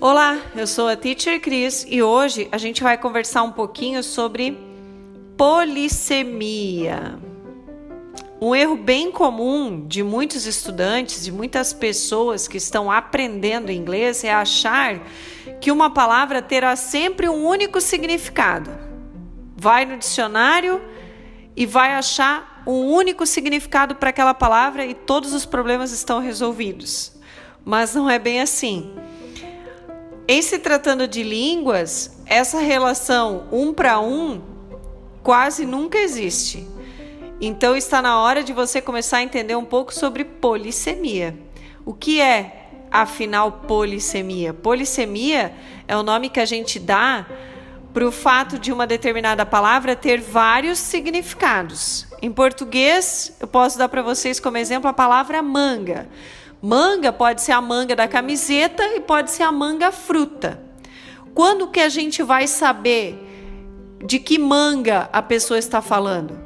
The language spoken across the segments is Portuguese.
Olá, eu sou a Teacher Cris e hoje a gente vai conversar um pouquinho sobre polissemia. Um erro bem comum de muitos estudantes, de muitas pessoas que estão aprendendo inglês é achar que uma palavra terá sempre um único significado. Vai no dicionário e vai achar um único significado para aquela palavra e todos os problemas estão resolvidos. Mas não é bem assim. Em se tratando de línguas, essa relação um para um quase nunca existe. Então está na hora de você começar a entender um pouco sobre polissemia. O que é, afinal, polissemia? Polissemia é o nome que a gente dá para o fato de uma determinada palavra ter vários significados. Em português, eu posso dar para vocês como exemplo a palavra manga. Manga pode ser a manga da camiseta e pode ser a manga fruta. Quando que a gente vai saber de que manga a pessoa está falando?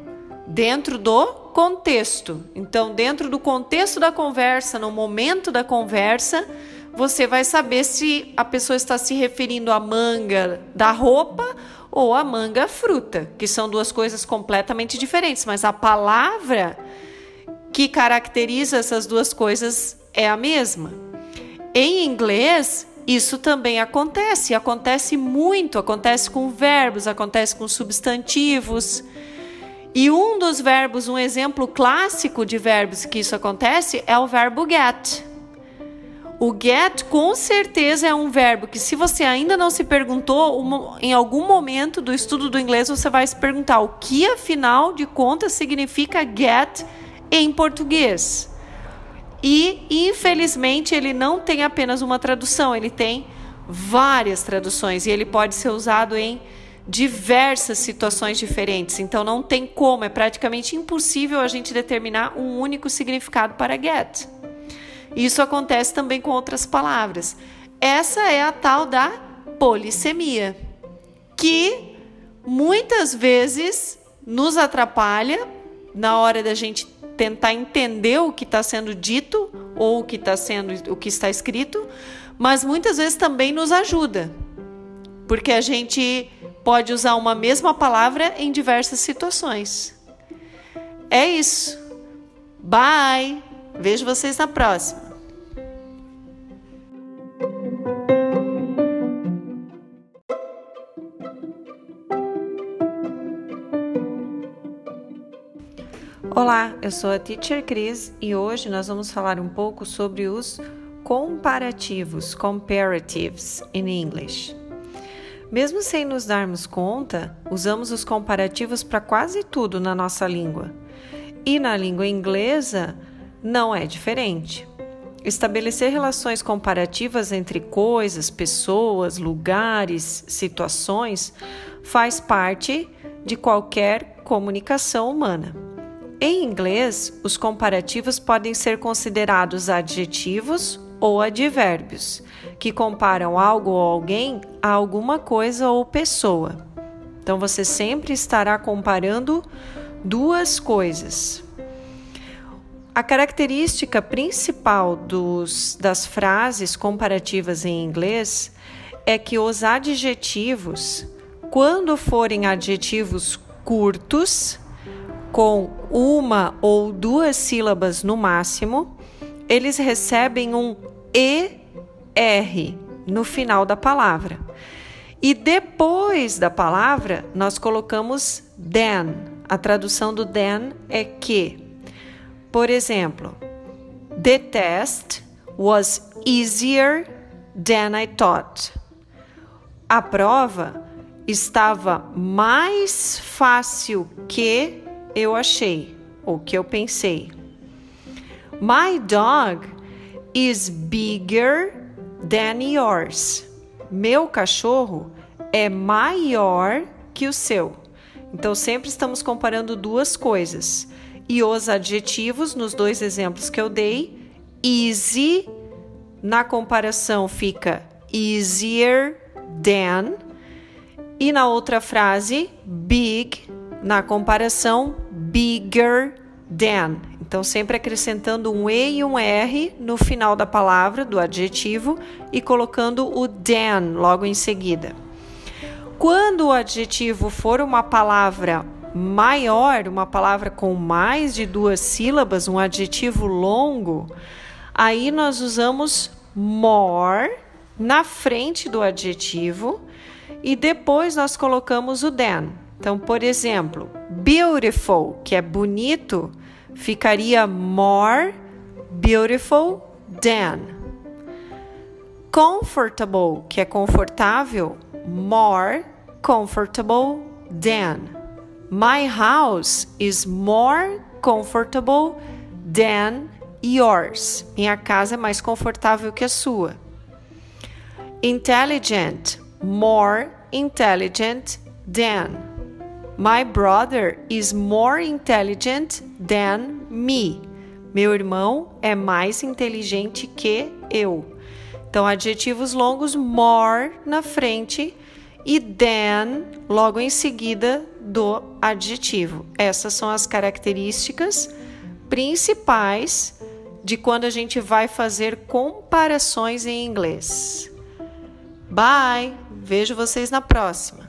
Dentro do contexto. Então, dentro do contexto da conversa, no momento da conversa, você vai saber se a pessoa está se referindo à manga da roupa ou à manga fruta, que são duas coisas completamente diferentes, mas a palavra que caracteriza essas duas coisas é a mesma. Em inglês, isso também acontece, acontece muito, acontece com verbos, acontece com substantivos. E um dos verbos, um exemplo clássico de verbos que isso acontece é o verbo get. O get com certeza é um verbo que, se você ainda não se perguntou, em algum momento do estudo do inglês você vai se perguntar o que, afinal de contas, significa get em português. E, infelizmente, ele não tem apenas uma tradução, ele tem várias traduções e ele pode ser usado em diversas situações diferentes. Então, não tem como, é praticamente impossível a gente determinar um único significado para get. Isso acontece também com outras palavras. Essa é a tal da polissemia, que muitas vezes nos atrapalha na hora da gente tentar entender o que está sendo dito ou o que está sendo o que está escrito, mas muitas vezes também nos ajuda, porque a gente pode usar uma mesma palavra em diversas situações. É isso. Bye. Vejo vocês na próxima. Olá, eu sou a Teacher Cris e hoje nós vamos falar um pouco sobre os comparativos, comparatives in English. Mesmo sem nos darmos conta, usamos os comparativos para quase tudo na nossa língua. E na língua inglesa não é diferente. Estabelecer relações comparativas entre coisas, pessoas, lugares, situações faz parte de qualquer comunicação humana. Em inglês, os comparativos podem ser considerados adjetivos ou advérbios, que comparam algo ou alguém a alguma coisa ou pessoa. Então você sempre estará comparando duas coisas. A característica principal dos, das frases comparativas em inglês é que os adjetivos, quando forem adjetivos curtos, com uma ou duas sílabas no máximo, eles recebem um ER no final da palavra. E depois da palavra, nós colocamos than. A tradução do than é que. Por exemplo, the test was easier than I thought. A prova estava mais fácil que eu achei, ou que eu pensei. My dog is bigger than yours. Meu cachorro é maior que o seu. Então sempre estamos comparando duas coisas. E os adjetivos nos dois exemplos que eu dei, easy na comparação fica easier than e na outra frase big na comparação bigger than. Então, sempre acrescentando um E e um R no final da palavra, do adjetivo, e colocando o than logo em seguida. Quando o adjetivo for uma palavra maior, uma palavra com mais de duas sílabas, um adjetivo longo, aí nós usamos more na frente do adjetivo e depois nós colocamos o than. Então, por exemplo, beautiful, que é bonito, ficaria more beautiful than. Comfortable, que é confortável, more comfortable than. My house is more comfortable than yours. Minha casa é mais confortável que a sua. Intelligent, more intelligent than. My brother is more intelligent than me. Meu irmão é mais inteligente que eu. Então, adjetivos longos, more na frente e than logo em seguida do adjetivo. Essas são as características principais de quando a gente vai fazer comparações em inglês. Bye! Vejo vocês na próxima.